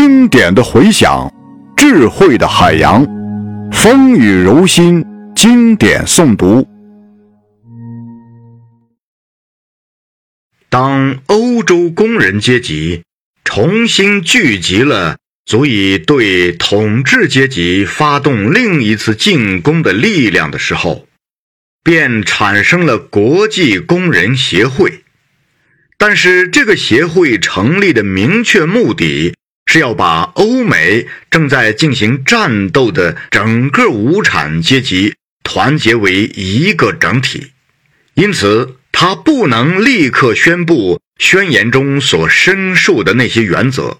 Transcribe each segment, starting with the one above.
经典的回响，智慧的海洋，风雨柔心，经典诵读。当欧洲工人阶级重新聚集了足以对统治阶级发动另一次进攻的力量的时候，便产生了国际工人协会。但是，这个协会成立的明确目的。是要把欧美正在进行战斗的整个无产阶级团结为一个整体，因此他不能立刻宣布宣言中所申述的那些原则。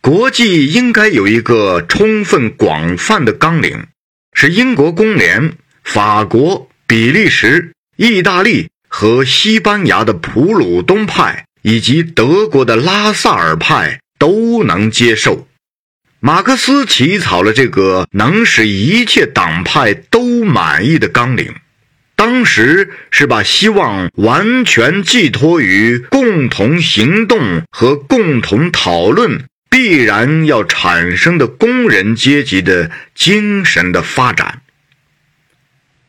国际应该有一个充分广泛的纲领，是英国工联、法国、比利时、意大利和西班牙的普鲁东派以及德国的拉萨尔派。都能接受。马克思起草了这个能使一切党派都满意的纲领，当时是把希望完全寄托于共同行动和共同讨论必然要产生的工人阶级的精神的发展。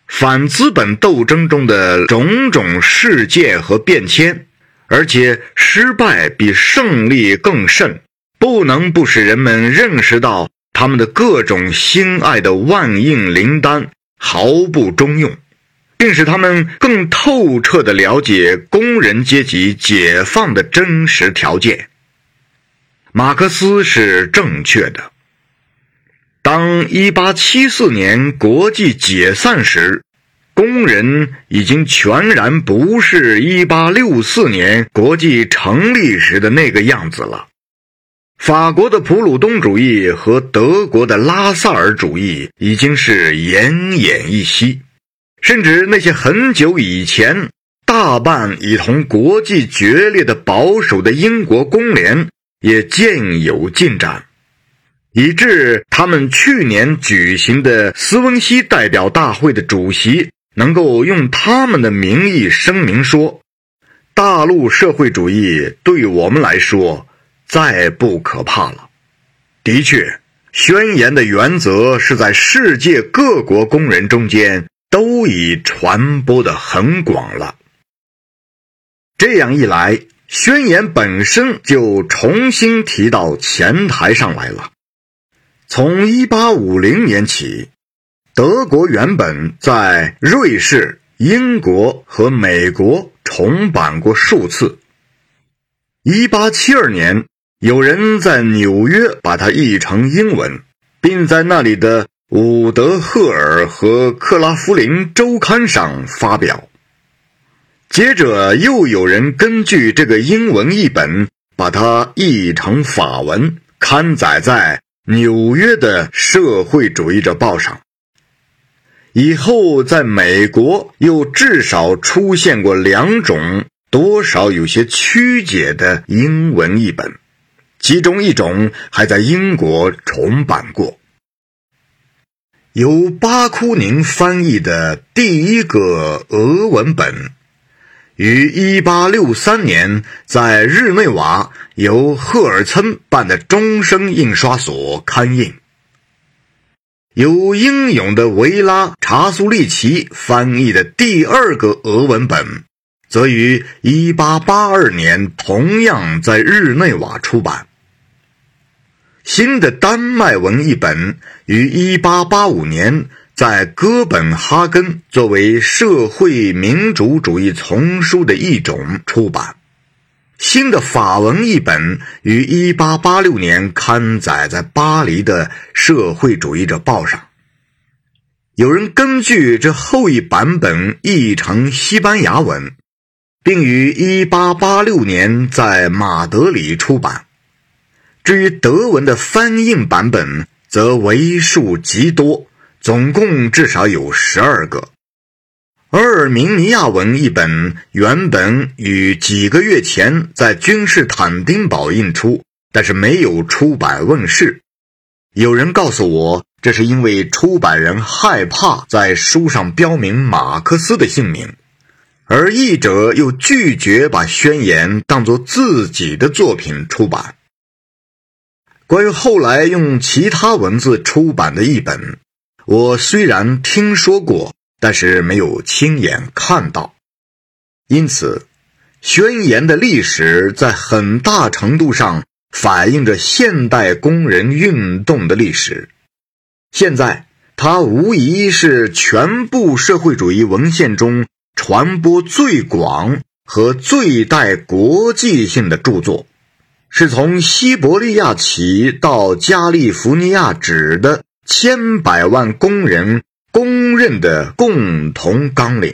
反资本斗争中的种种事件和变迁。而且失败比胜利更甚，不能不使人们认识到他们的各种心爱的万应灵丹毫不中用，并使他们更透彻地了解工人阶级解放的真实条件。马克思是正确的。当1874年国际解散时。工人已经全然不是1864年国际成立时的那个样子了。法国的普鲁东主义和德国的拉萨尔主义已经是奄奄一息，甚至那些很久以前大半已同国际决裂的保守的英国工联也渐有进展，以致他们去年举行的斯温西代表大会的主席。能够用他们的名义声明说，大陆社会主义对我们来说再不可怕了。的确，宣言的原则是在世界各国工人中间都已传播的很广了。这样一来，宣言本身就重新提到前台上来了。从一八五零年起。德国原本在瑞士、英国和美国重版过数次。1872年，有人在纽约把它译成英文，并在那里的伍德赫尔和克拉夫林周刊上发表。接着，又有人根据这个英文译本，把它译成法文，刊载在纽约的社会主义者报上。以后，在美国又至少出现过两种多少有些曲解的英文译本，其中一种还在英国重版过。由巴库宁翻译的第一个俄文本，于1863年在日内瓦由赫尔岑办的终生印刷所刊印。由英勇的维拉查苏利奇翻译的第二个俄文本，则于1882年同样在日内瓦出版。新的丹麦文译本于1885年在哥本哈根作为社会民主主义丛书的一种出版。新的法文译本于1886年刊载在巴黎的《社会主义者报》上。有人根据这后一版本译成西班牙文，并于1886年在马德里出版。至于德文的翻印版本，则为数极多，总共至少有十二个。阿尔明尼亚文一本原本于几个月前在君士坦丁堡印出，但是没有出版问世。有人告诉我，这是因为出版人害怕在书上标明马克思的姓名，而译者又拒绝把宣言当作自己的作品出版。关于后来用其他文字出版的译本，我虽然听说过，但是没有亲眼看到。因此，宣言的历史在很大程度上反映着现代工人运动的历史。现在，它无疑是全部社会主义文献中传播最广和最带国际性的著作。是从西伯利亚起到加利福尼亚止的千百万工人公认的共同纲领。